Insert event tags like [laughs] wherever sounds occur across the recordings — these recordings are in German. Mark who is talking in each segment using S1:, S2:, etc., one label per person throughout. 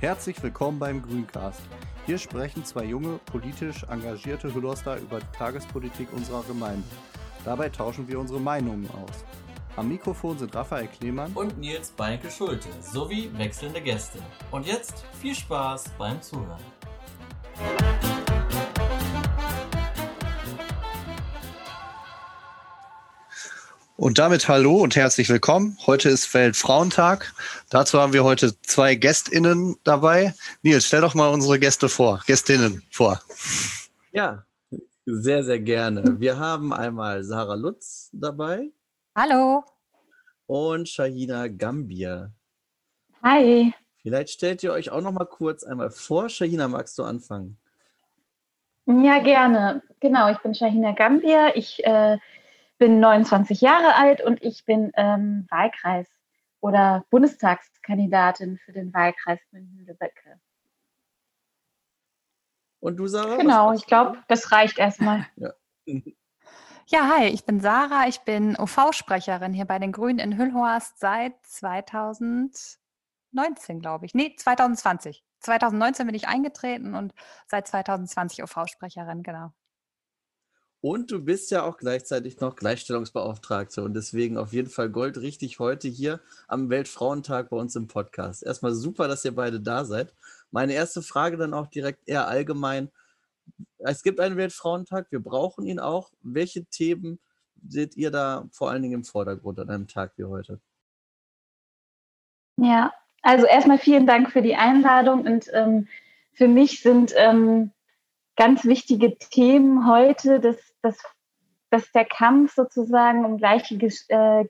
S1: Herzlich willkommen beim Grüncast. Hier sprechen zwei junge, politisch engagierte Hüllerster über die Tagespolitik unserer Gemeinde. Dabei tauschen wir unsere Meinungen aus. Am Mikrofon sind Raphael Klemann
S2: und Nils Beinke Schulte sowie wechselnde Gäste. Und jetzt viel Spaß beim Zuhören.
S1: Und damit hallo und herzlich willkommen. Heute ist Weltfrauentag. Dazu haben wir heute zwei GästInnen dabei. Nils, stell doch mal unsere Gäste vor, Gästinnen vor.
S3: Ja, sehr, sehr gerne. Wir haben einmal Sarah Lutz dabei.
S4: Hallo.
S3: Und Shahina Gambier.
S4: Hi.
S3: Vielleicht stellt ihr euch auch noch mal kurz einmal vor. Shahina, magst du anfangen?
S4: Ja, gerne. Genau, ich bin Shahina Gambier. Ich äh, bin 29 Jahre alt und ich bin ähm, Wahlkreis oder Bundestagskandidatin für den Wahlkreis München-Lübbecke.
S3: Und du, Sarah?
S4: Genau, ich glaube, das reicht erstmal.
S3: Ja.
S5: Ja, hi, ich bin Sarah, ich bin OV-Sprecherin hier bei den Grünen in Hüllhorst seit 2019, glaube ich. Nee, 2020. 2019 bin ich eingetreten und seit 2020 OV-Sprecherin, genau.
S3: Und du bist ja auch gleichzeitig noch Gleichstellungsbeauftragte und deswegen auf jeden Fall Gold richtig heute hier am Weltfrauentag bei uns im Podcast. Erstmal super, dass ihr beide da seid. Meine erste Frage dann auch direkt eher allgemein. Es gibt einen Weltfrauentag, wir brauchen ihn auch. Welche Themen seht ihr da vor allen Dingen im Vordergrund an einem Tag wie heute?
S4: Ja, also erstmal vielen Dank für die Einladung und ähm, für mich sind ähm, ganz wichtige Themen heute, dass, dass, dass der Kampf sozusagen um gleiche, äh,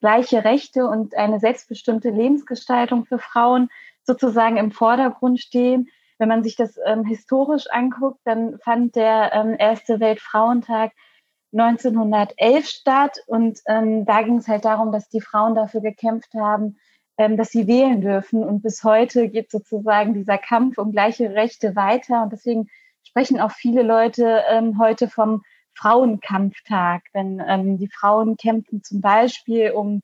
S4: gleiche Rechte und eine selbstbestimmte Lebensgestaltung für Frauen sozusagen im Vordergrund stehen. Wenn man sich das ähm, historisch anguckt, dann fand der ähm, Erste Weltfrauentag 1911 statt und ähm, da ging es halt darum, dass die Frauen dafür gekämpft haben, ähm, dass sie wählen dürfen. Und bis heute geht sozusagen dieser Kampf um gleiche Rechte weiter. Und deswegen sprechen auch viele Leute ähm, heute vom Frauenkampftag, wenn ähm, die Frauen kämpfen zum Beispiel um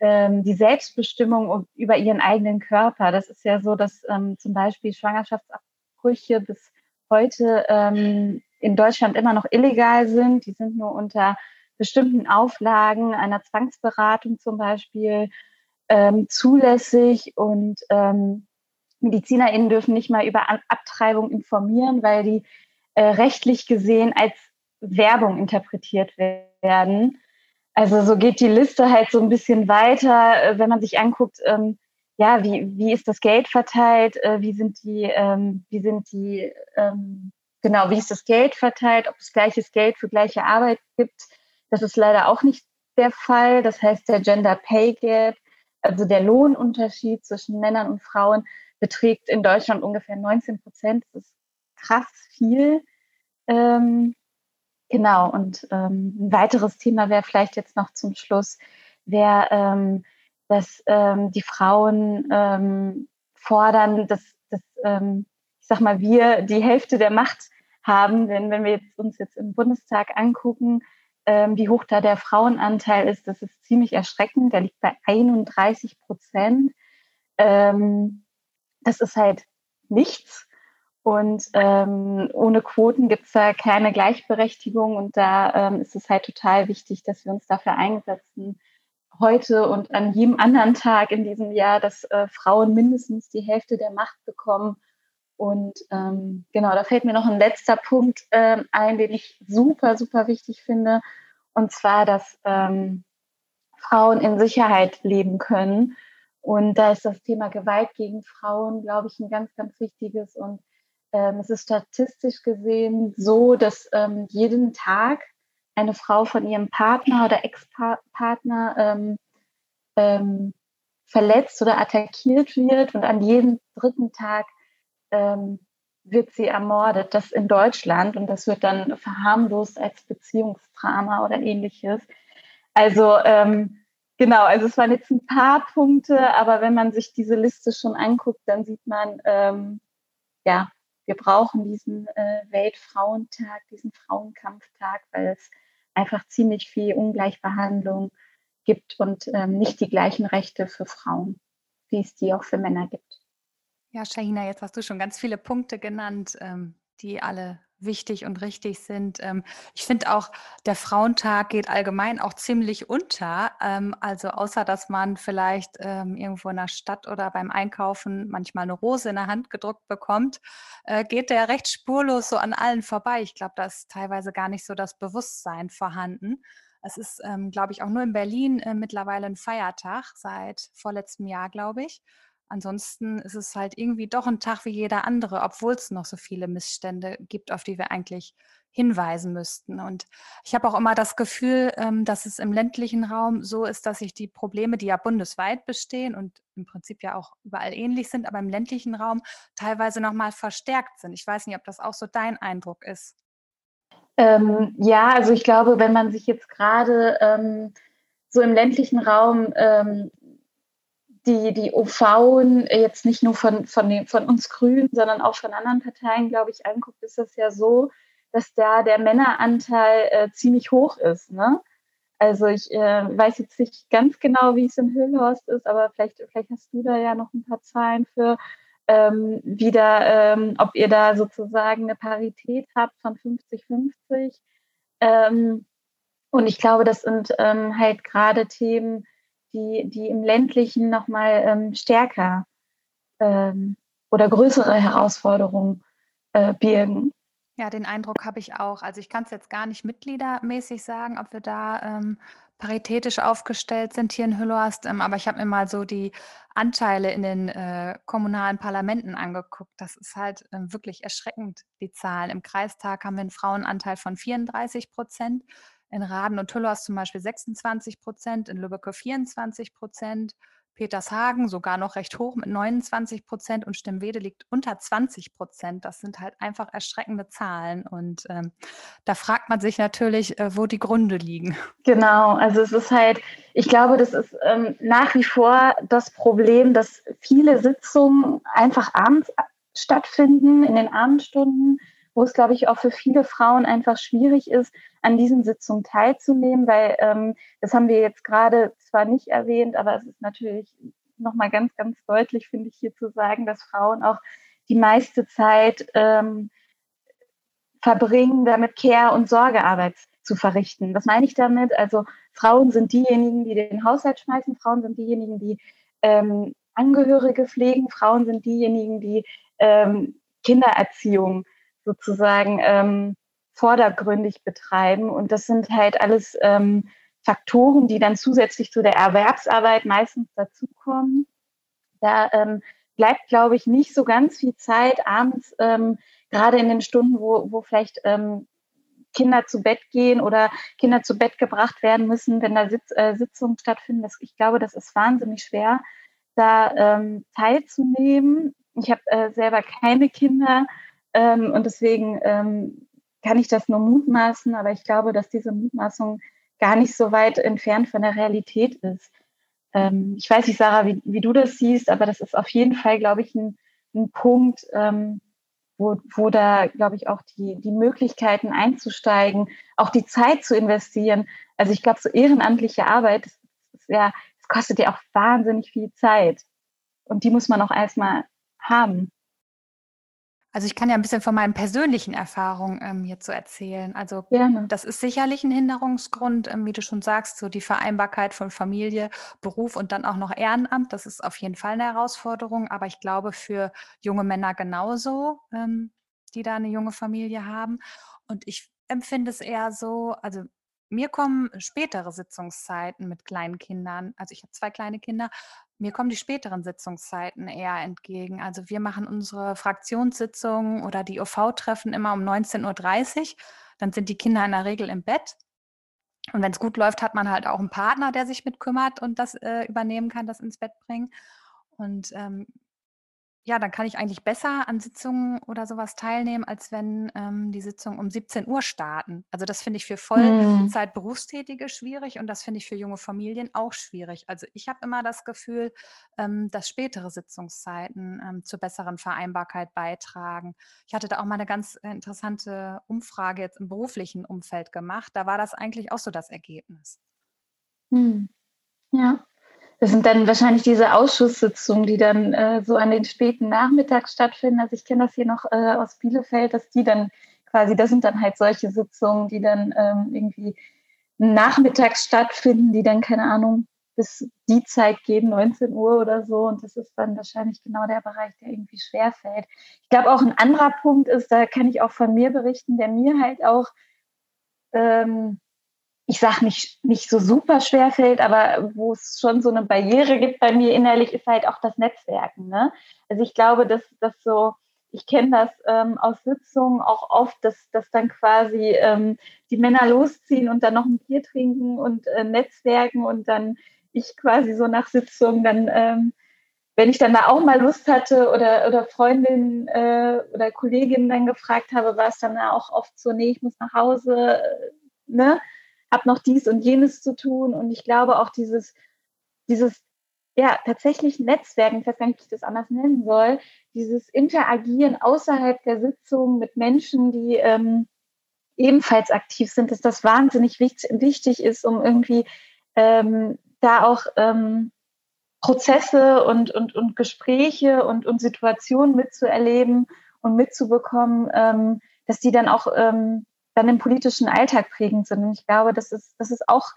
S4: ähm, die Selbstbestimmung über ihren eigenen Körper. Das ist ja so, dass ähm, zum Beispiel Schwangerschaftsabbrüche bis heute ähm, in Deutschland immer noch illegal sind. Die sind nur unter bestimmten Auflagen einer Zwangsberatung zum Beispiel ähm, zulässig und ähm, MedizinerInnen dürfen nicht mal über Abtreibung informieren, weil die äh, rechtlich gesehen als Werbung interpretiert werden. Also so geht die Liste halt so ein bisschen weiter, äh, wenn man sich anguckt, ähm, ja, wie, wie ist das Geld verteilt, äh, wie sind die, ähm, wie sind die, ähm, genau, wie ist das Geld verteilt, ob es gleiches Geld für gleiche Arbeit gibt. Das ist leider auch nicht der Fall. Das heißt, der Gender Pay Gap, also der Lohnunterschied zwischen Männern und Frauen, beträgt in Deutschland ungefähr 19 Prozent. Das ist krass viel. Ähm, genau, und ähm, ein weiteres Thema wäre vielleicht jetzt noch zum Schluss, wäre, ähm, dass ähm, die Frauen ähm, fordern, dass, dass ähm, ich sag mal, wir die Hälfte der Macht haben. Denn wenn wir jetzt, uns jetzt im Bundestag angucken, wie hoch da der Frauenanteil ist, das ist ziemlich erschreckend. Der liegt bei 31 Prozent. Ähm, das ist halt nichts. Und ähm, ohne Quoten gibt es da keine Gleichberechtigung. Und da ähm, ist es halt total wichtig, dass wir uns dafür einsetzen, heute und an jedem anderen Tag in diesem Jahr, dass äh, Frauen mindestens die Hälfte der Macht bekommen. Und ähm, genau, da fällt mir noch ein letzter Punkt äh, ein, den ich super, super wichtig finde. Und zwar, dass ähm, Frauen in Sicherheit leben können und da ist das Thema Gewalt gegen Frauen, glaube ich, ein ganz, ganz wichtiges. Und ähm, es ist statistisch gesehen so, dass ähm, jeden Tag eine Frau von ihrem Partner oder Ex-Partner ähm, ähm, verletzt oder attackiert wird und an jedem dritten Tag ähm, wird sie ermordet. Das in Deutschland und das wird dann verharmlost als Beziehungsdrama oder ähnliches. Also ähm, Genau, also es waren jetzt ein paar Punkte, aber wenn man sich diese Liste schon anguckt, dann sieht man, ja, wir brauchen diesen äh, Weltfrauentag, diesen Frauenkampftag, weil es einfach ziemlich viel Ungleichbehandlung gibt und ähm, nicht die gleichen Rechte für Frauen, wie es die auch für Männer gibt.
S5: Ja, Shahina, jetzt hast du schon ganz viele Punkte genannt, ähm, die alle wichtig und richtig sind. Ähm, ich finde auch, der Frauentag geht allgemein auch ziemlich unter. Ähm, also außer, dass man vielleicht ähm, irgendwo in der Stadt oder beim Einkaufen manchmal eine Rose in der Hand gedruckt bekommt, äh, geht der recht spurlos so an allen vorbei. Ich glaube, da ist teilweise gar nicht so das Bewusstsein vorhanden. Es ist, glaube ich, auch nur in Berlin äh, mittlerweile ein Feiertag seit vorletztem Jahr, glaube ich. Ansonsten ist es halt irgendwie doch ein Tag wie jeder andere, obwohl es noch so viele Missstände gibt, auf die wir eigentlich hinweisen müssten. Und ich habe auch immer das Gefühl, ähm, dass es im ländlichen Raum so ist, dass sich die Probleme, die ja bundesweit bestehen und im Prinzip ja auch überall ähnlich sind, aber im ländlichen Raum teilweise noch mal verstärkt sind. Ich weiß nicht, ob das auch so dein Eindruck ist.
S4: Ähm, ja, also ich glaube, wenn man sich jetzt gerade ähm, so im ländlichen Raum ähm, die, die OV jetzt nicht nur von, von, den, von uns Grünen, sondern auch von anderen Parteien, glaube ich, anguckt, ist das ja so, dass da der Männeranteil äh, ziemlich hoch ist. Ne? Also ich äh, weiß jetzt nicht ganz genau, wie es in Höhlhorst ist, aber vielleicht, vielleicht hast du da ja noch ein paar Zahlen für, ähm, wie da, ähm, ob ihr da sozusagen eine Parität habt von 50-50. Ähm, und ich glaube, das sind ähm, halt gerade Themen, die, die im ländlichen nochmal ähm, stärker ähm, oder größere Herausforderungen äh, birgen.
S5: Ja, den Eindruck habe ich auch. Also ich kann es jetzt gar nicht mitgliedermäßig sagen, ob wir da ähm, paritätisch aufgestellt sind hier in Hüllerst, ähm, aber ich habe mir mal so die Anteile in den äh, kommunalen Parlamenten angeguckt. Das ist halt ähm, wirklich erschreckend, die Zahlen. Im Kreistag haben wir einen Frauenanteil von 34 Prozent in Raden und Tüllers zum Beispiel 26 Prozent, in Lübbecke 24 Prozent, Petershagen sogar noch recht hoch mit 29 Prozent und Stimmwede liegt unter 20 Prozent. Das sind halt einfach erschreckende Zahlen. Und ähm, da fragt man sich natürlich, äh, wo die Gründe liegen.
S4: Genau, also es ist halt, ich glaube, das ist ähm, nach wie vor das Problem, dass viele Sitzungen einfach abends stattfinden, in den Abendstunden wo es, glaube ich, auch für viele Frauen einfach schwierig ist, an diesen Sitzungen teilzunehmen, weil ähm, das haben wir jetzt gerade zwar nicht erwähnt, aber es ist natürlich nochmal ganz, ganz deutlich, finde ich, hier zu sagen, dass Frauen auch die meiste Zeit ähm, verbringen, damit Care- und Sorgearbeit zu verrichten. Was meine ich damit? Also Frauen sind diejenigen, die den Haushalt schmeißen, Frauen sind diejenigen, die ähm, Angehörige pflegen, Frauen sind diejenigen, die ähm, Kindererziehung sozusagen ähm, vordergründig betreiben. Und das sind halt alles ähm, Faktoren, die dann zusätzlich zu der Erwerbsarbeit meistens dazukommen. Da ähm, bleibt, glaube ich, nicht so ganz viel Zeit abends, ähm, gerade in den Stunden, wo, wo vielleicht ähm, Kinder zu Bett gehen oder Kinder zu Bett gebracht werden müssen, wenn da Sitz, äh, Sitzungen stattfinden. Das, ich glaube, das ist wahnsinnig schwer, da ähm, teilzunehmen. Ich habe äh, selber keine Kinder, ähm, und deswegen ähm, kann ich das nur mutmaßen, aber ich glaube, dass diese Mutmaßung gar nicht so weit entfernt von der Realität ist. Ähm, ich weiß nicht, Sarah, wie, wie, du das siehst, aber das ist auf jeden Fall, glaube ich, ein, ein Punkt, ähm, wo, wo da, glaube ich, auch die, die Möglichkeiten einzusteigen, auch die Zeit zu investieren. Also ich glaube, so ehrenamtliche Arbeit, das, das, ja, das kostet ja auch wahnsinnig viel Zeit. Und die muss man auch erstmal haben.
S5: Also ich kann ja ein bisschen von meinen persönlichen Erfahrungen ähm, jetzt so erzählen. Also Gerne. das ist sicherlich ein Hinderungsgrund, ähm, wie du schon sagst, so die Vereinbarkeit von Familie, Beruf und dann auch noch Ehrenamt. Das ist auf jeden Fall eine Herausforderung. Aber ich glaube für junge Männer genauso, ähm, die da eine junge Familie haben. Und ich empfinde es eher so, also mir kommen spätere Sitzungszeiten mit kleinen Kindern, also ich habe zwei kleine Kinder, mir kommen die späteren Sitzungszeiten eher entgegen. Also wir machen unsere Fraktionssitzungen oder die OV-Treffen immer um 19.30 Uhr. Dann sind die Kinder in der Regel im Bett. Und wenn es gut läuft, hat man halt auch einen Partner, der sich mitkümmert und das äh, übernehmen kann, das ins Bett bringen. Und ähm, ja, dann kann ich eigentlich besser an Sitzungen oder sowas teilnehmen, als wenn ähm, die Sitzungen um 17 Uhr starten. Also das finde ich für. Vollzeit-Berufstätige schwierig und das finde ich für junge Familien auch schwierig. Also ich habe immer das Gefühl, ähm, dass spätere Sitzungszeiten ähm, zur besseren Vereinbarkeit beitragen. Ich hatte da auch mal eine ganz äh, interessante Umfrage jetzt im beruflichen Umfeld gemacht. Da war das eigentlich auch so das Ergebnis.
S4: Hm. Ja. Das sind dann wahrscheinlich diese Ausschusssitzungen, die dann äh, so an den späten Nachmittags stattfinden. Also ich kenne das hier noch äh, aus Bielefeld, dass die dann quasi, das sind dann halt solche Sitzungen, die dann ähm, irgendwie nachmittags stattfinden, die dann, keine Ahnung, bis die Zeit gehen, 19 Uhr oder so. Und das ist dann wahrscheinlich genau der Bereich, der irgendwie schwerfällt. Ich glaube, auch ein anderer Punkt ist, da kann ich auch von mir berichten, der mir halt auch ähm, ich sage nicht, nicht so super schwer fällt, aber wo es schon so eine Barriere gibt bei mir innerlich, ist halt auch das Netzwerken. Ne? Also ich glaube, dass das so, ich kenne das ähm, aus Sitzungen auch oft, dass, dass dann quasi ähm, die Männer losziehen und dann noch ein Bier trinken und äh, Netzwerken und dann ich quasi so nach Sitzungen dann, ähm, wenn ich dann da auch mal Lust hatte oder, oder Freundinnen äh, oder Kolleginnen dann gefragt habe, war es dann auch oft so, nee, ich muss nach Hause, äh, ne? Habe noch dies und jenes zu tun. Und ich glaube auch dieses, dieses ja, tatsächlich Netzwerken, ich weiß gar nicht, wie ich das anders nennen soll, dieses Interagieren außerhalb der Sitzung mit Menschen, die ähm, ebenfalls aktiv sind, dass das wahnsinnig wichtig, ist, um irgendwie ähm, da auch ähm, Prozesse und, und, und Gespräche und, und Situationen mitzuerleben und mitzubekommen, ähm, dass die dann auch ähm, dann im politischen Alltag prägend sind. Und ich glaube, das ist, das ist auch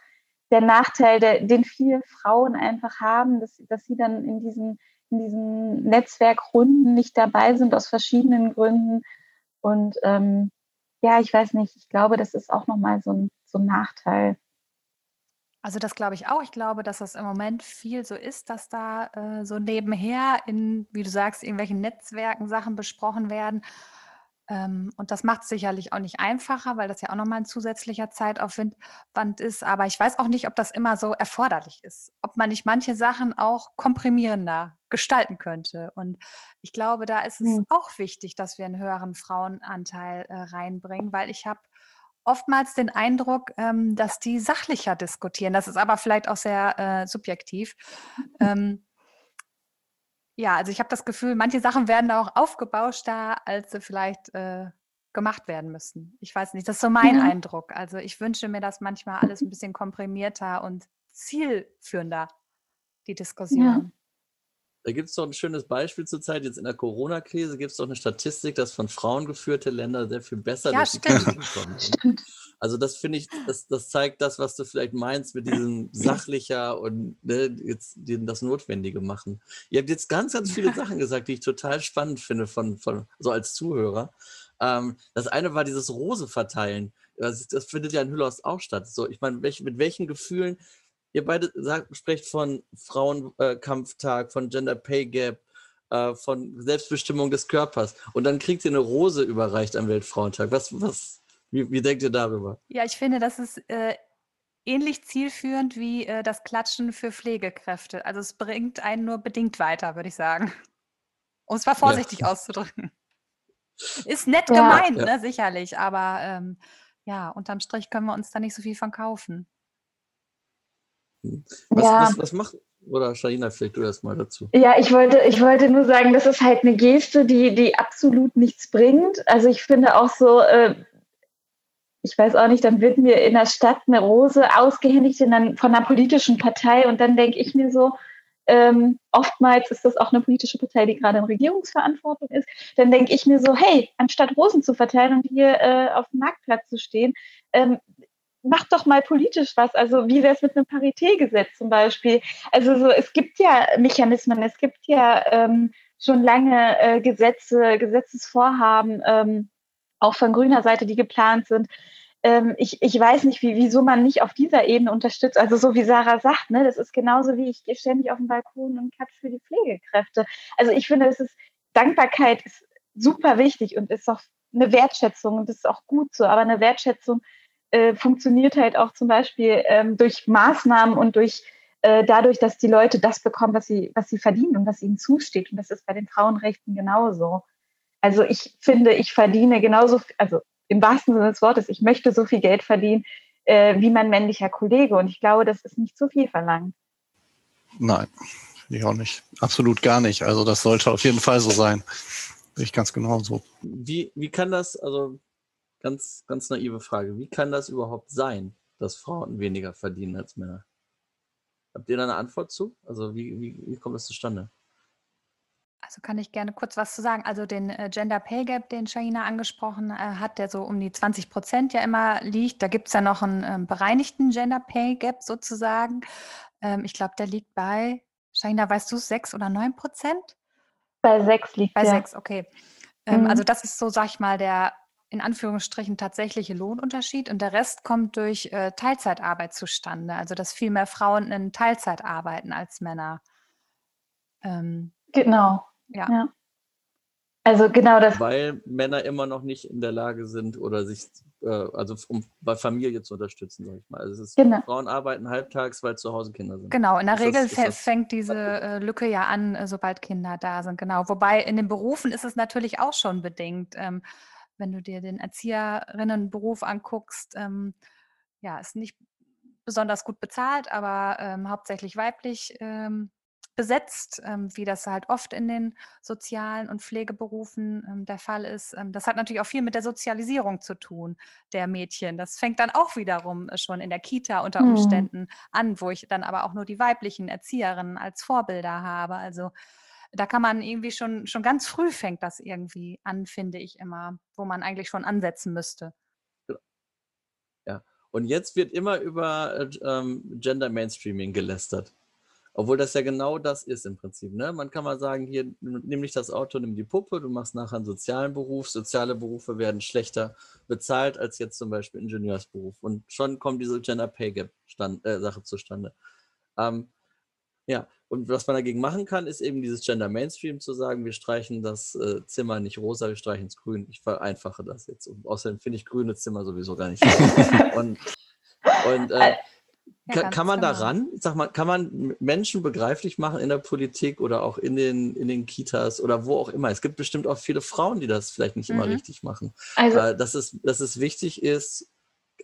S4: der Nachteil, der, den viele Frauen einfach haben, dass, dass sie dann in diesen, in diesen Netzwerkrunden nicht dabei sind, aus verschiedenen Gründen. Und ähm, ja, ich weiß nicht, ich glaube, das ist auch nochmal so ein, so ein Nachteil.
S5: Also das glaube ich auch. Ich glaube, dass das im Moment viel so ist, dass da äh, so nebenher in, wie du sagst, irgendwelchen Netzwerken Sachen besprochen werden. Ähm, und das macht es sicherlich auch nicht einfacher, weil das ja auch nochmal ein zusätzlicher Zeitaufwand ist. Aber ich weiß auch nicht, ob das immer so erforderlich ist. Ob man nicht manche Sachen auch komprimierender gestalten könnte. Und ich glaube, da ist es mhm. auch wichtig, dass wir einen höheren Frauenanteil äh, reinbringen, weil ich habe oftmals den Eindruck, ähm, dass die sachlicher diskutieren. Das ist aber vielleicht auch sehr äh, subjektiv. [laughs] Ähm, ja, also ich habe das Gefühl, manche Sachen werden da auch aufgebauschter, als sie vielleicht äh, gemacht werden müssen. Ich weiß nicht, das ist so mein
S4: Ja.
S5: Eindruck. Also ich wünsche mir das manchmal alles ein bisschen komprimierter und zielführender, die. Diskussion.
S3: Da gibt es doch ein schönes Beispiel zurzeit. Jetzt in der Corona-Krise gibt es doch eine Statistik, dass von Frauen geführte Länder sehr viel besser
S5: Ja,
S3: durch die. Krise kommen.
S4: Stimmt.
S3: Also das finde ich, das, das zeigt das, was du vielleicht meinst mit diesem sachlicher und ne, jetzt das Notwendige machen. Ihr habt jetzt ganz, ganz viele Sachen gesagt, die ich total spannend finde von, von so als Zuhörer. Ähm, das eine war dieses Rose verteilen. Das, das findet ja in Hüllhorst auch statt. So, ich meine, welch, mit welchen Gefühlen ihr beide sagt, sprecht von Frauenkampftag, von Gender Pay Gap, äh, von Selbstbestimmung des Körpers und dann kriegt ihr eine Rose überreicht am Weltfrauentag. Was, was, wie, wie denkt ihr darüber?
S5: Ja, ich finde, das ist äh, ähnlich zielführend wie äh, das Klatschen für Pflegekräfte. Also es bringt einen nur bedingt weiter, würde ich sagen. Um es mal vorsichtig auszudrücken. Ist nett
S4: Ja.
S5: gemeint,
S3: Ja.
S5: ne, sicherlich, aber ähm, ja, unterm Strich können wir uns da nicht so viel von kaufen.
S3: Was,
S4: Ja.
S3: was, was macht, oder Shaina, vielleicht du erst mal dazu.
S4: Ja, ich wollte, ich wollte nur sagen, das ist halt eine Geste, die, die absolut nichts bringt. Also ich finde auch so, äh, ich weiß auch nicht, dann wird mir in der Stadt eine Rose ausgehändigt in dann von einer politischen Partei und dann denke ich mir so, ähm, oftmals ist das auch eine politische Partei, die gerade in Regierungsverantwortung ist, dann denke ich mir so, hey, anstatt Rosen zu verteilen und hier äh, auf dem Marktplatz zu stehen, ähm, mach doch mal politisch was. Also wie wäre es mit einem Paritätgesetz zum Beispiel? Also so, es gibt ja Mechanismen, es gibt ja ähm, schon lange äh, Gesetze, Gesetzesvorhaben, ähm, auch von grüner Seite, die geplant sind. Ähm, ich, ich weiß nicht, wie, wieso man nicht auf dieser Ebene unterstützt. Also so wie Sarah sagt, ne, das ist genauso wie ich ständig auf den Balkon und klatsch für die Pflegekräfte. Also ich finde, es ist Dankbarkeit ist super wichtig und ist auch eine Wertschätzung und das ist auch gut so, aber eine Wertschätzung äh, funktioniert halt auch zum Beispiel ähm, durch Maßnahmen und durch äh, dadurch, dass die Leute das bekommen, was sie, was sie verdienen und was ihnen zusteht. Und das ist bei den Frauenrechten genauso. Also ich finde, ich verdiene genauso, also im wahrsten Sinne des Wortes, ich möchte so viel Geld verdienen äh, wie mein männlicher Kollege. Und ich glaube, das ist nicht zu viel verlangt.
S1: Nein, ich auch nicht. Absolut gar nicht. Also das sollte auf jeden Fall so sein. Ich ganz genauso.
S3: Wie, wie kann das, also ganz, ganz naive Frage, wie kann das überhaupt sein, dass Frauen weniger verdienen als Männer? Habt ihr da eine Antwort zu? Also wie, wie, wie kommt das zustande?
S5: Also kann ich gerne kurz was zu sagen. Also den äh, Gender Pay Gap, den Shaina angesprochen äh, hat, der so um die 20 Prozent ja immer liegt. Da gibt es ja noch einen ähm, bereinigten Gender Pay Gap sozusagen. Ähm, ich glaube, der liegt bei, Shaina, weißt du, 6 oder 9 Prozent?
S4: Bei 6 liegt
S5: Bei
S4: der.
S5: 6, okay. Ähm,
S4: Mhm.
S5: Also das ist so, sag ich mal, der in Anführungsstrichen tatsächliche Lohnunterschied und der Rest kommt durch äh, Teilzeitarbeit zustande. Also dass viel mehr Frauen in Teilzeit arbeiten als Männer. Ähm,
S4: Genau.
S5: ja.
S4: Ja. Also genau das.
S3: Weil Männer immer noch nicht in der Lage sind oder sich, äh, also um bei Familie zu unterstützen, sag ich mal. Also es ist,
S4: Genau.
S3: Frauen arbeiten halbtags, weil zu Hause Kinder sind.
S5: Genau, in der
S3: Ist
S5: Regel
S3: das-
S5: fängt diese äh, Lücke ja an, äh, sobald Kinder da sind. Genau. Wobei in den Berufen ist es natürlich auch schon bedingt. Ähm, wenn du dir den Erzieherinnenberuf anguckst, ähm, ja, ist nicht besonders gut bezahlt, aber ähm, hauptsächlich weiblich ähm, besetzt, ähm, wie das halt oft in den sozialen und Pflegeberufen ähm, der Fall ist. Ähm, das hat natürlich auch viel mit der Sozialisierung zu tun, der Mädchen. Das fängt dann auch wiederum äh, schon in der Kita unter
S4: Hm.
S5: Umständen an, wo ich dann aber auch nur die weiblichen Erzieherinnen als Vorbilder habe. Also da kann man irgendwie schon, schon ganz früh fängt das irgendwie an, finde ich immer, wo man eigentlich schon ansetzen müsste.
S3: Und jetzt wird immer über äh, ähm, Gender Mainstreaming gelästert. Obwohl das ja genau das ist im Prinzip. Ne? Man kann mal sagen, hier, nimm nicht das Auto, nimm die Puppe, du machst nachher einen sozialen Beruf. Soziale Berufe werden schlechter bezahlt als jetzt zum Beispiel Ingenieursberuf. Und schon kommt diese Gender Pay Gap stand, äh, Sache zustande. Ähm, ja, und was man dagegen machen kann, ist eben dieses Gender Mainstream zu sagen, wir streichen das äh, Zimmer nicht rosa, wir streichen es grün. Ich vereinfache das jetzt. Und außerdem finde ich grüne Zimmer sowieso gar nicht. [laughs] und und äh,
S5: Ja,
S3: kann, man
S5: genau.
S3: daran, sag mal, kann man Menschen begreiflich machen in der Politik oder auch in den, in den Kitas oder wo auch immer? Es gibt bestimmt auch viele Frauen, die das vielleicht nicht immer
S5: Mhm.
S3: richtig machen.
S4: Also
S3: Äh, dass, es, dass es wichtig ist,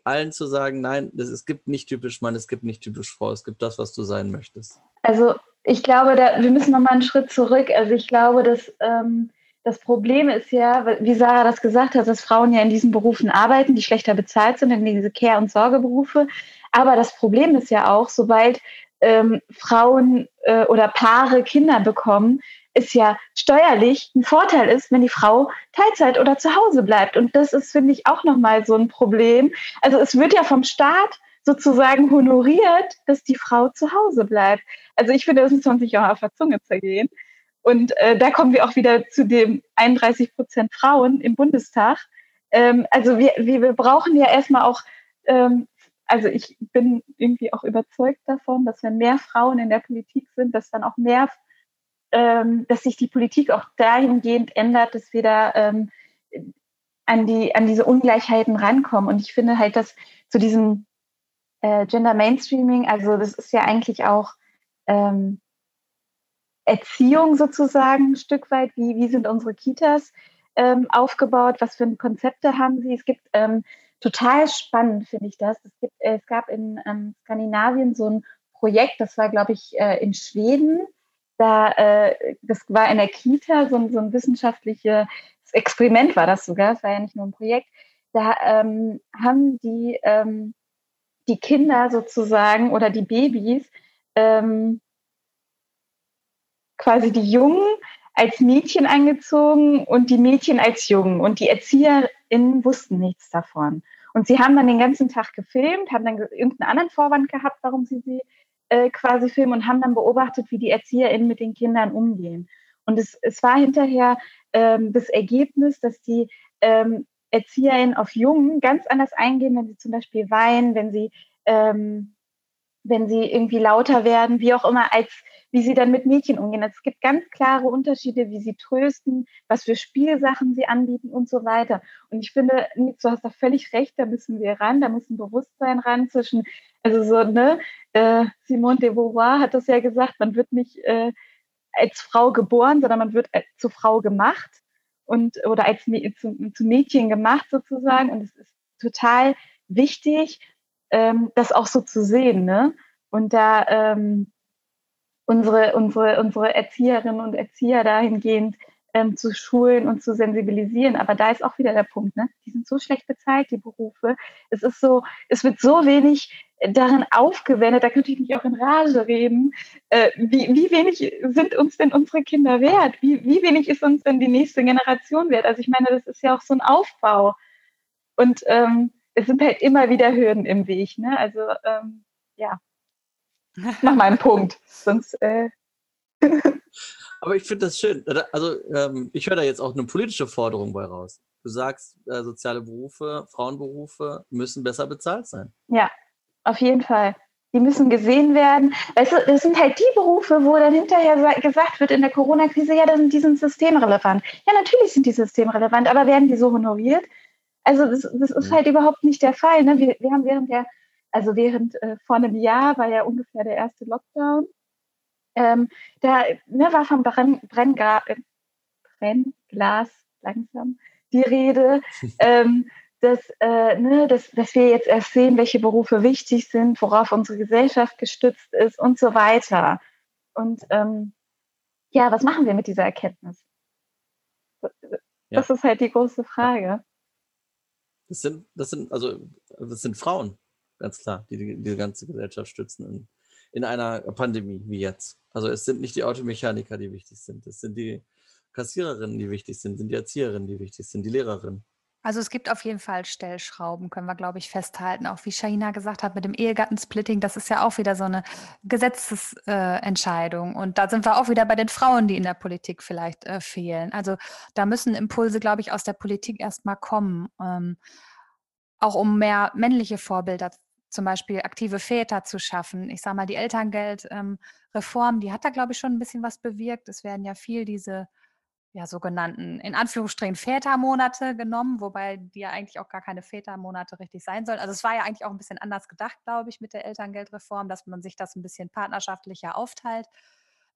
S3: allen zu sagen, nein, das, es gibt nicht typisch Mann, es gibt nicht typisch Frau, es gibt das, was du sein möchtest.
S4: Also ich glaube, da, wir müssen noch mal einen Schritt zurück. Also ich glaube, dass ähm, das Problem ist ja, wie Sarah das gesagt hat, dass Frauen ja in diesen Berufen arbeiten, die schlechter bezahlt sind, in diese Care- und Sorgeberufe. Aber das Problem ist ja auch, sobald ähm, Frauen äh, oder Paare Kinder bekommen, ist ja steuerlich ein Vorteil ist, wenn die Frau Teilzeit oder zu Hause bleibt. Und das ist, finde ich, auch nochmal so ein Problem. Also es wird ja vom Staat sozusagen honoriert, dass die Frau zu Hause bleibt. Also ich finde, das man sich auch auf der Zunge zergehen. Und äh, da kommen wir auch wieder zu dem 31 Prozent Frauen im Bundestag. Ähm, also wir, wir, wir brauchen ja erstmal auch, ähm, also ich bin irgendwie auch überzeugt davon, dass wenn mehr Frauen in der Politik sind, dass dann auch mehr, ähm, dass sich die Politik auch dahingehend ändert, dass wir da ähm, an, die, an diese Ungleichheiten rankommen. Und ich finde halt, dass zu diesem äh, Gender Mainstreaming, also das ist ja eigentlich auch ähm, Erziehung sozusagen ein Stück weit. Wie, wie sind unsere Kitas ähm, aufgebaut? Was für Konzepte haben sie? Es gibt ähm, total spannend, finde ich das. Es, gibt, äh, es gab in ähm, Skandinavien so ein Projekt, das war, glaube ich, äh, in Schweden. Da, äh, das war in der Kita, so ein, so ein wissenschaftliches Experiment war das sogar, es war ja nicht nur ein Projekt. Da ähm, haben die ähm, die Kinder sozusagen oder die Babys ähm, quasi die Jungen als Mädchen angezogen und die Mädchen als Jungen. Und die ErzieherInnen wussten nichts davon. Und sie haben dann den ganzen Tag gefilmt, haben dann ge- irgendeinen anderen Vorwand gehabt, warum sie sie äh, quasi filmen und haben dann beobachtet, wie die ErzieherInnen mit den Kindern umgehen. Und es, es war hinterher ähm, das Ergebnis, dass die ähm, ErzieherInnen auf Jungen ganz anders eingehen, wenn sie zum Beispiel weinen, wenn sie ähm, wenn sie irgendwie lauter werden, wie auch immer, als wie sie dann mit Mädchen umgehen. Also es gibt ganz klare Unterschiede, wie sie trösten, was für Spielsachen sie anbieten und so weiter. Und ich finde, du hast da völlig recht, da müssen wir ran, da muss ein Bewusstsein ran zwischen, also so, ne, äh, Simone de Beauvoir hat das ja gesagt, man wird nicht äh, als Frau geboren, sondern man wird als, zur Frau gemacht und oder als zu, zu Mädchen gemacht sozusagen. Und es ist total wichtig, ähm, das auch so zu sehen, ne? Und da ähm, unsere, unsere, unsere Erzieherinnen und Erzieher dahingehend ähm, zu schulen und zu sensibilisieren. Aber da ist auch wieder der Punkt, ne? Die sind so schlecht bezahlt, die Berufe. Es ist so, es wird so wenig darin aufgewendet, da könnte ich mich auch in Rage reden. Äh, wie, wie wenig sind uns denn unsere Kinder wert? Wie, wie wenig ist uns denn die nächste Generation wert? Also ich meine, das ist ja auch so ein Aufbau. Und ähm, es sind halt immer wieder Hürden im Weg. Ne? Also ähm, ja, nach meinem Punkt. Sonst. Äh
S3: Aber ich finde das schön. Also ähm, ich höre da jetzt auch eine politische Forderung bei raus. Du sagst, äh, soziale Berufe, Frauenberufe müssen besser bezahlt sein.
S4: Ja, auf jeden Fall. Die müssen gesehen werden. Weißt du, das sind halt die Berufe, wo dann hinterher gesagt wird in der Corona-Krise, ja, die sind systemrelevant. Ja, natürlich sind die systemrelevant, aber werden die so honoriert? Also das, das ist halt überhaupt nicht der Fall. Ne? Wir, wir haben während der, also während äh, vor einem Jahr war ja ungefähr der erste Lockdown. Ähm, da ne, war vom Brenn, Brenngra äh, Brennglas langsam die Rede, [laughs] ähm, dass, äh, ne, dass, dass wir jetzt erst sehen, welche Berufe wichtig sind, worauf unsere Gesellschaft gestützt ist und so weiter. Und ähm, ja, was machen wir mit dieser Erkenntnis? Das ja. ist halt die große Frage.
S3: Das sind, das sind, also, das sind Frauen, ganz klar, die die, die ganze Gesellschaft stützen in, in einer Pandemie wie jetzt. Also es sind nicht die Automechaniker, die wichtig sind. Es sind die Kassiererinnen, die wichtig sind, sind die Erzieherinnen, die wichtig sind, die Lehrerinnen.
S5: Also es gibt auf jeden Fall Stellschrauben, können wir, glaube ich, festhalten. Auch wie Shahina gesagt hat, mit dem Ehegattensplitting, das ist ja auch wieder so eine Gesetzesentscheidung. Und da sind wir auch wieder bei den Frauen, die in der Politik vielleicht äh, fehlen. Also da müssen Impulse, glaube ich, aus der Politik erstmal kommen. Ähm, auch um mehr männliche Vorbilder, zum Beispiel aktive Väter zu schaffen. Ich sage mal, die Elterngeldreform, ähm, die hat da, glaube ich, schon ein bisschen was bewirkt. Es werden ja viel diese ja, sogenannten, in Anführungsstrichen, Vätermonate genommen, wobei die ja eigentlich auch gar keine Vätermonate richtig sein sollen. Also es war ja eigentlich auch ein bisschen anders gedacht, glaube ich, mit der Elterngeldreform, dass man sich das ein bisschen partnerschaftlicher aufteilt.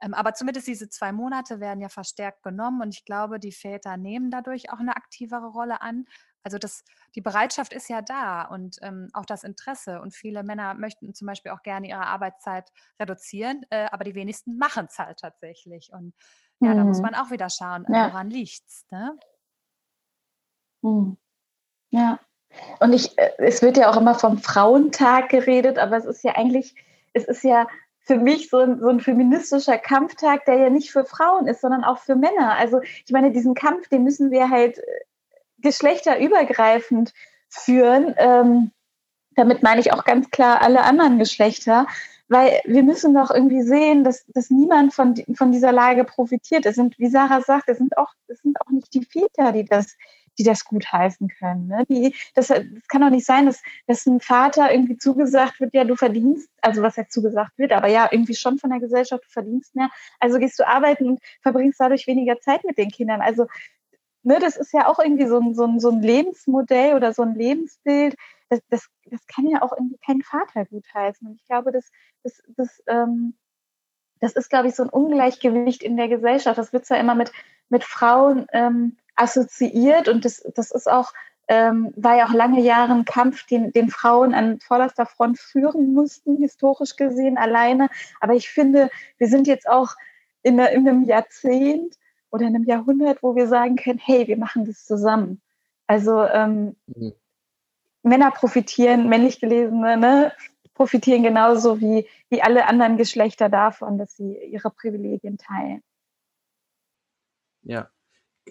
S5: Ähm, aber zumindest diese zwei Monate werden ja verstärkt genommen und ich glaube, die Väter nehmen dadurch auch eine aktivere Rolle an. Also das, die Bereitschaft ist ja da und ähm, auch das Interesse. Und viele Männer möchten zum Beispiel auch gerne ihre Arbeitszeit reduzieren, äh, aber die wenigsten machen es halt tatsächlich. Und ja, mhm. da muss mhm. man auch wieder schauen, ja. woran liegt's, ne?
S4: Mhm. Ja. Und ich, äh, es wird ja auch immer vom Frauentag geredet, aber es ist ja eigentlich, es ist ja für mich so ein, so ein feministischer Kampftag, der ja nicht für Frauen ist, sondern auch für Männer. Also ich meine, diesen Kampf, den müssen wir halt äh, geschlechterübergreifend führen. Ähm, damit meine ich auch ganz klar alle anderen Geschlechter weil wir müssen doch irgendwie sehen, dass, dass niemand von, von dieser Lage profitiert. Es sind, wie Sarah sagt, es sind auch, es sind auch nicht die Väter, die das, die das gut heißen können. Ne? Die, das, das kann doch nicht sein, dass, dass ein Vater irgendwie zugesagt wird, ja, du verdienst, also was jetzt zugesagt wird, aber ja, irgendwie schon von der Gesellschaft, du verdienst mehr. Also gehst du arbeiten und verbringst dadurch weniger Zeit mit den Kindern. Also ne, das ist ja auch irgendwie so ein, so, ein, so ein Lebensmodell oder so ein Lebensbild, das, das, das kann ja auch irgendwie kein Vater gutheißen. Und ich glaube, das, das, das, ähm, das ist, glaube ich, so ein Ungleichgewicht in der Gesellschaft. Das wird zwar immer mit, mit Frauen ähm, assoziiert und das, das ist auch, ähm, war ja auch lange Jahre ein Kampf, den, den Frauen an vorderster Front führen mussten, historisch gesehen alleine. Aber ich finde, wir sind jetzt auch in, in einem Jahrzehnt oder in einem Jahrhundert, wo wir sagen können, hey, wir machen das zusammen. Also ähm, mhm. Männer profitieren, männlich gelesene, ne, profitieren genauso wie, wie alle anderen Geschlechter davon, dass sie ihre Privilegien teilen.
S3: Ja,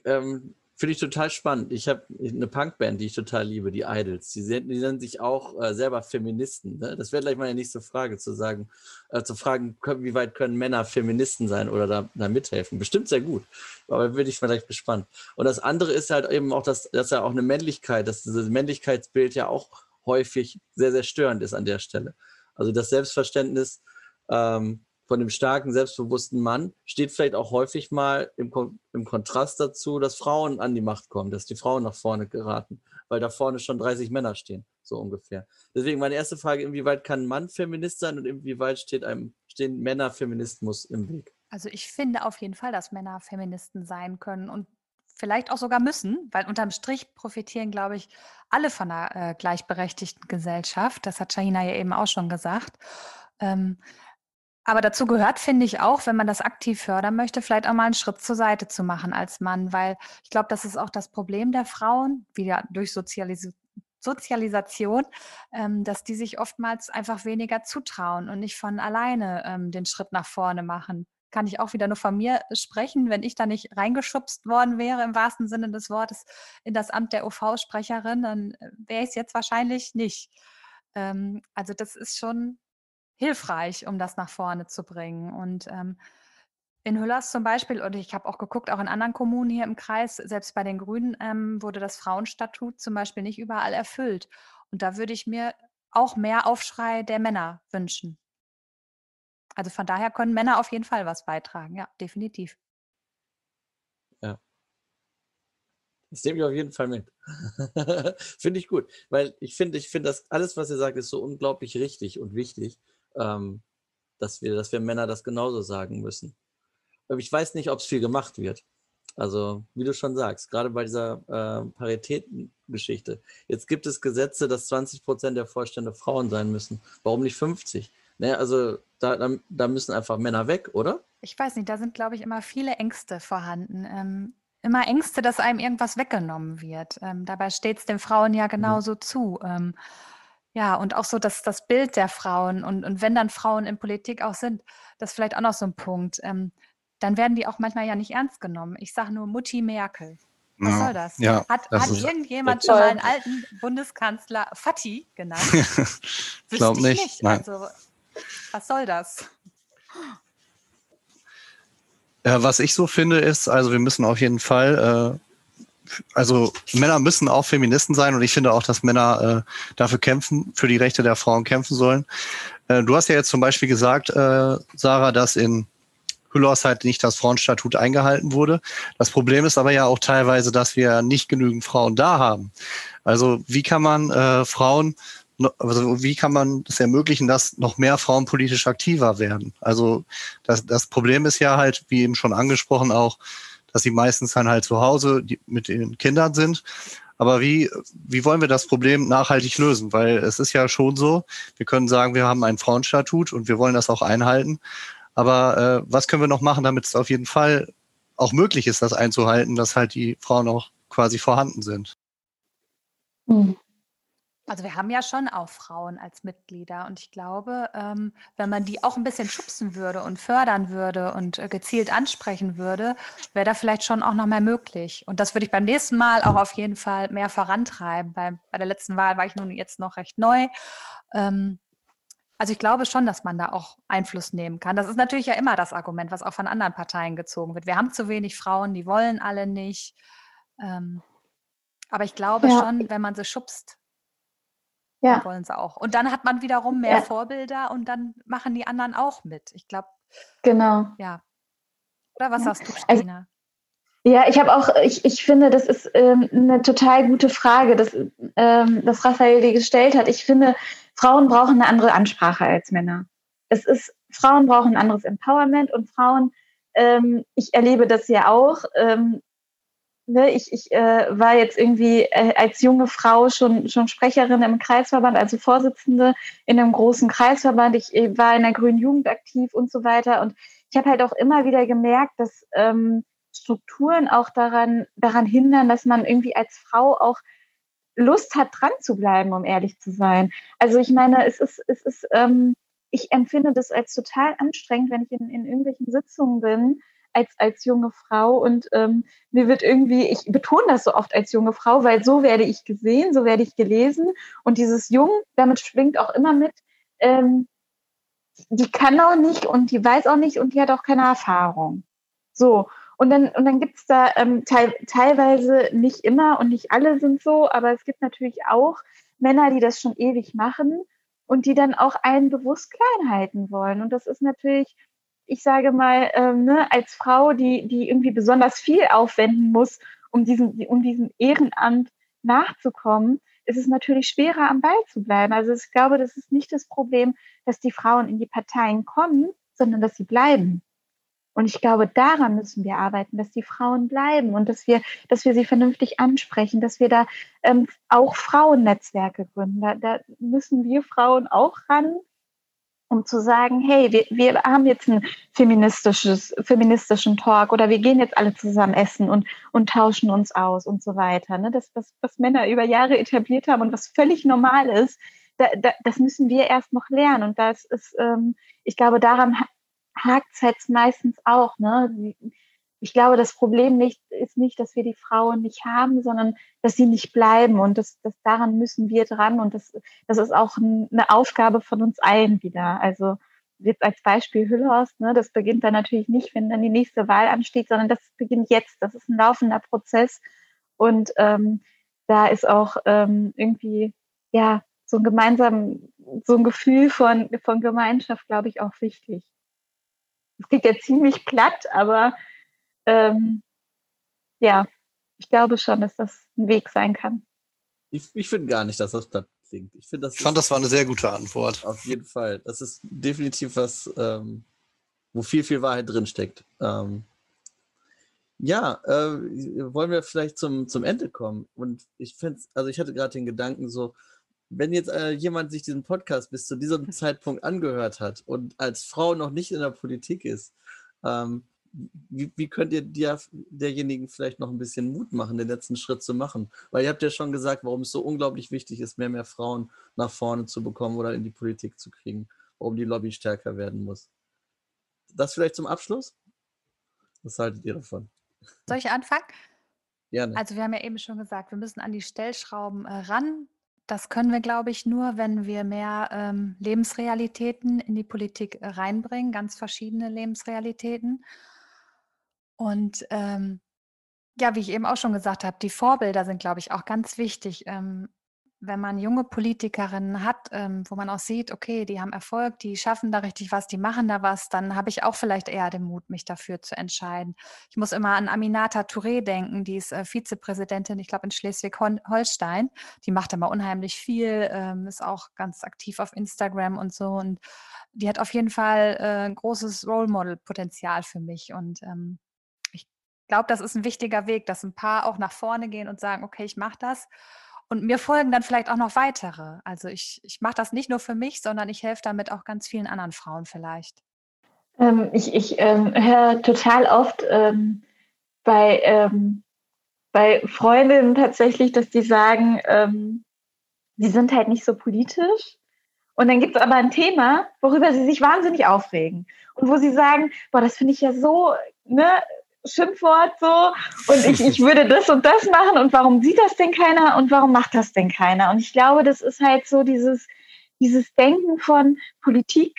S3: ähm, finde ich total spannend. Ich habe eine Punkband, die ich total liebe, die Idols. Die, die nennen sich auch äh, selber Feministen. Ne? Das wäre gleich meine nächste Frage, zu sagen, äh, zu fragen, wie weit können Männer Feministen sein oder da, da mithelfen. Bestimmt sehr gut. Aber bin ich vielleicht gespannt. Und das andere ist halt eben auch, dass, dass ja auch eine Männlichkeit, dass dieses Männlichkeitsbild ja auch häufig sehr, sehr störend ist an der Stelle. Also das Selbstverständnis ähm, von dem starken, selbstbewussten Mann steht vielleicht auch häufig mal im, im Kontrast dazu, dass Frauen an die Macht kommen, dass die Frauen nach vorne geraten, weil da vorne schon 30 Männer stehen, so ungefähr. Deswegen meine erste Frage, inwieweit kann ein Mann Feminist sein und inwieweit steht einem, stehen Männer Feminismus im Weg?
S5: Also ich finde auf jeden Fall, dass Männer Feministen sein können und vielleicht auch sogar müssen, weil unterm Strich profitieren, glaube ich, alle von einer äh, gleichberechtigten Gesellschaft. Das hat Shahina ja eben auch schon gesagt. Ähm, aber dazu gehört, finde ich auch, wenn man das aktiv fördern möchte, vielleicht auch mal einen Schritt zur Seite zu machen als Mann, weil ich glaube, das ist auch das Problem der Frauen, wieder durch Sozialis Sozialisation, ähm, dass die sich oftmals einfach weniger zutrauen und nicht von alleine ähm, den Schritt nach vorne machen. Kann ich auch wieder nur von mir sprechen, wenn ich da nicht reingeschubst worden wäre, im wahrsten Sinne des Wortes, in das Amt der OV-Sprecherin, dann äh, wäre ich es jetzt wahrscheinlich nicht. Ähm, also das ist schon hilfreich, um das nach vorne zu bringen. Und ähm, in Hüllers zum Beispiel, und ich habe auch geguckt, auch in anderen Kommunen hier im Kreis, selbst bei den Grünen ähm, wurde das Frauenstatut zum Beispiel nicht überall erfüllt. Und da würde ich mir auch mehr Aufschrei der Männer wünschen. Also von daher können Männer auf jeden Fall was beitragen, ja, definitiv.
S3: Ja. Das nehme ich auf jeden Fall mit. [laughs] finde ich gut, weil ich finde, ich finde, dass alles, was ihr sagt, ist so unglaublich richtig und wichtig ähm, dass, wir, dass wir Männer das genauso sagen müssen. Aber ich weiß nicht, ob es viel gemacht wird. Also, wie du schon sagst, gerade bei dieser äh, Paritätengeschichte. Jetzt gibt es Gesetze, dass 20 Prozent der Vorstände Frauen sein müssen. Warum nicht 50? Ne, also, da, da, da, müssen einfach Männer weg, oder?
S5: Ich weiß nicht, da sind, glaube ich, immer viele Ängste vorhanden. Ähm, immer Ängste, dass einem irgendwas weggenommen wird. Ähm, dabei steht es den Frauen ja mhm. genauso mhm. zu. Ähm, ja, und auch so das, das Bild der Frauen und, und wenn dann Frauen in Politik auch sind, das ist vielleicht auch noch so ein Punkt, ähm, dann werden die auch manchmal ja nicht ernst genommen. Ich sage nur Mutti Merkel. Was soll das?
S1: Ja,
S5: hat
S1: das
S5: hat irgendjemand schon mal einen alten Bundeskanzler Fatih genannt? [laughs]
S1: ich glaube nicht. nicht. Nein. Also,
S5: was soll das?
S1: Ja, was ich so finde, ist, also wir müssen auf jeden Fall äh, also Männer müssen auch Feministen sein und ich finde auch, dass Männer äh, dafür kämpfen, für die Rechte der Frauen kämpfen sollen. Äh, du hast ja jetzt zum Beispiel gesagt, äh, Sarah, dass in Hüllers halt nicht das Frauenstatut eingehalten wurde. Das Problem ist aber ja auch teilweise, dass wir nicht genügend Frauen da haben. Also wie kann man äh, Frauen, also wie kann man es das ermöglichen, dass noch mehr Frauen politisch aktiver werden? Also das, das Problem ist ja halt, wie eben schon angesprochen, auch, dass sie meistens dann halt zu Hause mit den Kindern sind. Aber wie, wie wollen wir das Problem nachhaltig lösen? Weil es ist ja schon so, wir können sagen, wir haben ein Frauenstatut und wir wollen das auch einhalten. Aber äh, was können wir noch machen, damit es auf jeden Fall auch möglich ist, das einzuhalten, dass halt die Frauen auch quasi vorhanden sind?
S5: Hm. Also wir haben ja schon auch Frauen als Mitglieder und ich glaube, ähm, wenn man die auch ein bisschen schubsen würde und fördern würde und äh, gezielt ansprechen würde, wäre da vielleicht schon auch noch mehr möglich. Und das würde ich beim nächsten Mal auch auf jeden Fall mehr vorantreiben. Bei, bei der letzten Wahl war ich nun jetzt noch recht neu. Ähm, also ich glaube schon, dass man da auch Einfluss nehmen kann. Das ist natürlich ja immer das Argument, was auch von anderen Parteien gezogen wird. Wir haben zu wenig Frauen, die wollen alle nicht. Ähm, aber ich glaube ja. schon, wenn man sie schubst, ja. wollen sie auch. Und dann hat man wiederum mehr ja. Vorbilder und dann machen die anderen auch mit. Ich glaube.
S4: Genau.
S5: Ja. Oder was ja. sagst du, also Stina?
S4: ja, ich habe auch, ich, ich finde, das ist ähm, eine total gute Frage, dass, ähm, dass Raphael die gestellt hat. Ich finde, Frauen brauchen eine andere Ansprache als Männer. Es ist, Frauen brauchen ein anderes Empowerment und Frauen, ähm, ich erlebe das ja auch, ähm, ne, ich, ich äh, war jetzt irgendwie äh, als junge Frau schon, schon Sprecherin im Kreisverband, also Vorsitzende in einem großen Kreisverband. Ich, ich war in der Grünen Jugend aktiv und so weiter. Und ich habe halt auch immer wieder gemerkt, dass ähm, Strukturen auch daran, daran hindern, dass man irgendwie als Frau auch Lust hat, dran zu bleiben, um ehrlich zu sein. Also ich meine, es ist, es ist, ähm, ich empfinde das als total anstrengend, wenn ich in, in irgendwelchen Sitzungen bin als, als junge Frau und ähm, mir wird irgendwie, ich betone das so oft als junge Frau, weil so werde ich gesehen, so werde ich gelesen und dieses Jung, damit schwingt auch immer mit, ähm, die kann auch nicht und die weiß auch nicht und die hat auch keine Erfahrung. So, und dann, und dann gibt es da ähm, te teilweise nicht immer und nicht alle sind so, aber es gibt natürlich auch Männer, die das schon ewig machen und die dann auch einen bewusst klein halten wollen. Und das ist natürlich, ich sage mal, ähm, ne, als Frau, die, die irgendwie besonders viel aufwenden muss, um diesem, um diesem Ehrenamt nachzukommen, ist es natürlich schwerer, am Ball zu bleiben. Also ich glaube, das ist nicht das Problem, dass die Frauen in die Parteien kommen, sondern dass sie bleiben. Und ich glaube, daran müssen wir arbeiten, dass die Frauen bleiben und dass wir, dass wir sie vernünftig ansprechen, dass wir da ähm, auch Frauennetzwerke gründen. Da, da müssen wir Frauen auch ran, um zu sagen, hey, wir, wir haben jetzt einen feministisches, feministischen Talk oder wir gehen jetzt alle zusammen essen und, und tauschen uns aus und so weiter. Ne? Das, was, was Männer über Jahre etabliert haben und was völlig normal ist, da, da, das müssen wir erst noch lernen. Und das ist, ähm, ich glaube, daran hakt es jetzt meistens auch. Ne? Ich glaube, das Problem nicht, ist nicht, dass wir die Frauen nicht haben, sondern dass sie nicht bleiben. Und das, das daran müssen wir dran. Und das, das ist auch eine Aufgabe von uns allen wieder. Also jetzt als Beispiel Hüllhorst, ne, das beginnt dann natürlich nicht, wenn dann die nächste Wahl ansteht, sondern das beginnt jetzt. Das ist ein laufender Prozess. Und ähm, da ist auch ähm, irgendwie, ja, so ein gemeinsam, so ein Gefühl von, von Gemeinschaft, glaube ich, auch wichtig. Es klingt ja ziemlich platt, aber ähm, ja, ich glaube schon, dass das ein Weg sein kann.
S3: Ich, ich finde gar nicht, dass das platt klingt. Ich,
S1: das ich fand, das war eine sehr gute Antwort.
S3: Auf jeden Fall. Das ist definitiv was, ähm, wo viel, viel Wahrheit drinsteckt. Ähm, ja, äh, wollen wir vielleicht zum, zum Ende kommen. Und ich finde, also ich hatte gerade den Gedanken so, wenn jetzt äh, jemand sich diesen Podcast bis zu diesem [laughs] Zeitpunkt angehört hat und als Frau noch nicht in der Politik ist, ähm, wie, wie, könnt ihr dir, derjenigen vielleicht noch ein bisschen Mut machen, den letzten Schritt zu machen? Weil ihr habt ja schon gesagt, warum es so unglaublich wichtig ist, mehr, mehr Frauen nach vorne zu bekommen oder in die Politik zu kriegen, warum die Lobby stärker werden muss. Das vielleicht zum Abschluss? Was haltet ihr davon?
S5: Soll ich anfangen?
S3: Gerne.
S5: Also wir haben ja eben schon gesagt, wir müssen an die Stellschrauben äh, ran. Das können wir, glaube ich, nur, wenn wir mehr ähm, Lebensrealitäten in die Politik äh, reinbringen, ganz verschiedene Lebensrealitäten. Und ähm, ja, wie ich eben auch schon gesagt habe, die Vorbilder sind, glaube ich, auch ganz wichtig. Ähm, wenn man junge Politikerinnen hat, ähm, wo man auch sieht, okay, die haben Erfolg, die schaffen da richtig was, die machen da was, dann habe ich auch vielleicht eher den Mut, mich dafür zu entscheiden. Ich muss immer an Aminata Touré denken, die ist äh, Vizepräsidentin, ich glaube, in Schleswig-Holstein. Die macht immer unheimlich viel, ähm, ist auch ganz aktiv auf Instagram und so. Und die hat auf jeden Fall äh, ein großes Role Model-Potenzial für mich. Und ähm, glaube, das ist ein wichtiger Weg, dass ein paar auch nach vorne gehen und sagen, okay, ich mache das. Und mir folgen dann vielleicht auch noch weitere. Also ich, ich mache das nicht nur für mich, sondern ich helfe damit auch ganz vielen anderen Frauen vielleicht.
S4: Ähm, ich ich ähm, höre total oft ähm, bei, ähm, bei Freundinnen tatsächlich, dass die sagen, ähm, sie sind halt nicht so politisch. Und dann gibt es aber ein Thema, worüber sie sich wahnsinnig aufregen. Und wo sie sagen, boah, das finde ich ja so, ne, Schimpfwort so und ich, ich würde das und das machen und warum sieht das denn keiner und warum macht das denn keiner? Und ich glaube, das ist halt so dieses, dieses Denken von Politik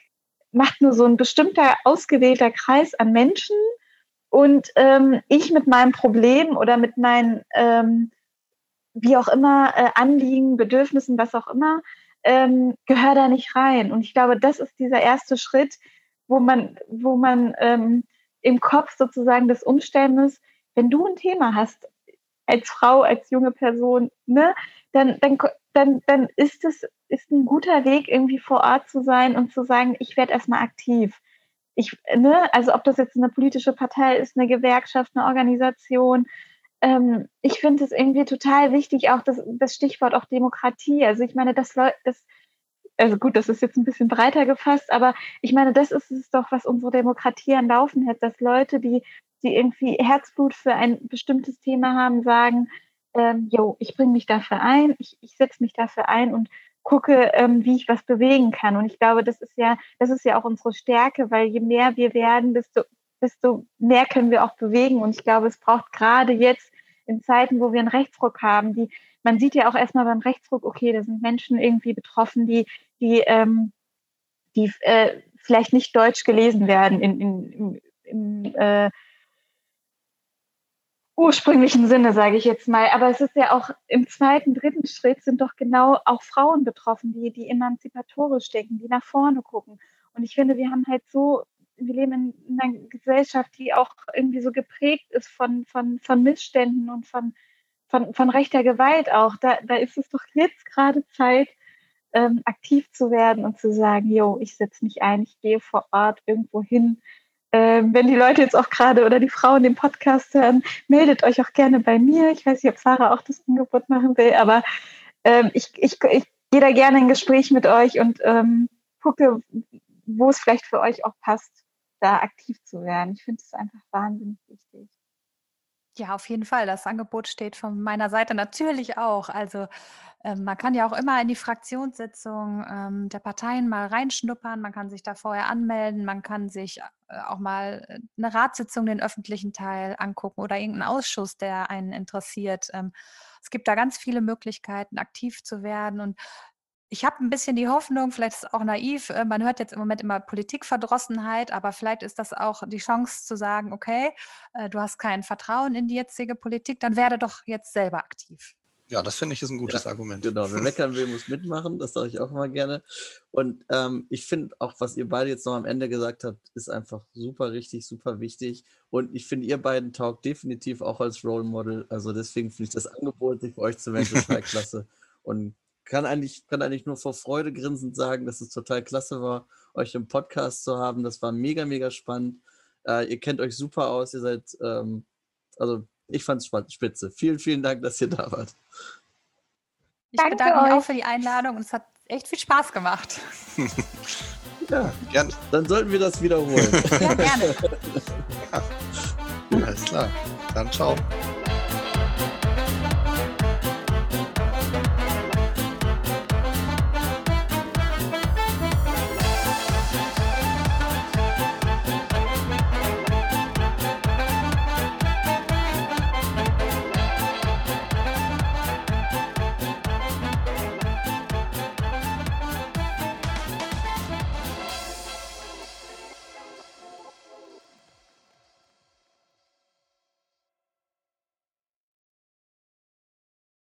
S4: macht nur so ein bestimmter ausgewählter Kreis an Menschen und ähm, ich mit meinem Problem oder mit meinen, ähm, wie auch immer, äh, Anliegen, Bedürfnissen, was auch immer, ähm, gehöre da nicht rein. Und ich glaube, das ist dieser erste Schritt, wo man, wo man ähm, im Kopf sozusagen das umstellen muss, wenn du ein Thema hast, als Frau, als junge Person, ne, dann, dann, dann, dann ist es ist ein guter Weg, irgendwie vor Ort zu sein und zu sagen, ich werde erstmal aktiv. Ich, ne, also ob das jetzt eine politische Partei ist, eine Gewerkschaft, eine Organisation, ähm, ich finde es irgendwie total wichtig, auch das, das Stichwort auch Demokratie. Also ich meine, das, das also gut, das ist jetzt ein bisschen breiter gefasst, aber ich meine, das ist es doch, was unsere Demokratie am Laufen hält, dass Leute, die, die irgendwie Herzblut für ein bestimmtes Thema haben, sagen, ähm, jo, ich bringe mich dafür ein, ich, ich setze mich dafür ein und gucke, ähm, wie ich was bewegen kann. Und ich glaube, das ist ja, das ist ja auch unsere Stärke, weil je mehr wir werden, desto, desto mehr können wir auch bewegen. Und ich glaube, es braucht gerade jetzt in Zeiten, wo wir einen Rechtsruck haben, die man sieht ja auch erstmal beim Rechtsruck, okay, da sind Menschen irgendwie betroffen, die, die, ähm, die äh, vielleicht nicht deutsch gelesen werden in, in, im, im äh, ursprünglichen Sinne, sage ich jetzt mal. Aber es ist ja auch im zweiten, dritten Schritt sind doch genau auch Frauen betroffen, die, die emanzipatorisch denken, die nach vorne gucken. Und ich finde, wir haben halt so, wir leben in, in einer Gesellschaft, die auch irgendwie so geprägt ist von, von, von Missständen und von, von, von rechter Gewalt auch. Da, da ist es doch jetzt gerade Zeit, ähm, aktiv zu werden und zu sagen, jo, ich setze mich ein, ich gehe vor Ort irgendwo hin, ähm, wenn die Leute jetzt auch gerade oder die Frauen den Podcast hören, meldet euch auch gerne bei mir. Ich weiß nicht, ob Sarah auch das Angebot machen will, aber ähm, ich, ich, ich gehe da gerne in Gespräch mit euch und ähm, gucke, wo es vielleicht für euch auch passt, da aktiv zu werden. Ich finde es einfach wahnsinnig wichtig.
S5: Ja, auf jeden Fall. Das Angebot steht von meiner Seite natürlich auch. Also ähm, man kann ja auch immer in die Fraktionssitzung ähm, der Parteien mal reinschnuppern. Man kann sich da vorher anmelden. Man kann sich äh, auch mal äh, eine Ratssitzung, den öffentlichen Teil angucken oder irgendeinen Ausschuss, der einen interessiert. Ähm, es gibt da ganz viele Möglichkeiten, aktiv zu werden. Und ich habe ein bisschen die Hoffnung, vielleicht ist es auch naiv, äh, man hört jetzt im Moment immer Politikverdrossenheit, aber vielleicht ist das auch die Chance zu sagen, okay, äh, du hast kein Vertrauen in die jetzige Politik, dann werde doch jetzt selber aktiv.
S1: Ja, das finde ich ist ein gutes ja, Argument.
S3: Genau, wer meckern will, muss mitmachen, das sage ich auch immer gerne. Und ähm, ich finde auch, was ihr beide jetzt noch am Ende gesagt habt, ist einfach super richtig, super wichtig. Und ich finde, ihr beiden taugt definitiv auch als Role Model. Also deswegen finde ich das Angebot, sich für euch zu melden, total [laughs] klasse. Und kann eigentlich, kann eigentlich nur vor Freude grinsend sagen, dass es total klasse war, euch im Podcast zu haben. Das war mega, mega spannend. Äh, ihr kennt euch super aus. Ihr seid, ähm, also ich fand es spitze. Vielen, vielen Dank, dass ihr da wart.
S5: Ich Danke bedanke mich auch für die Einladung und es hat echt viel Spaß gemacht. [laughs]
S3: ja, gerne. Dann sollten wir das wiederholen. [laughs]
S5: Ja, gerne.
S1: ja. Alles klar. Dann ciao.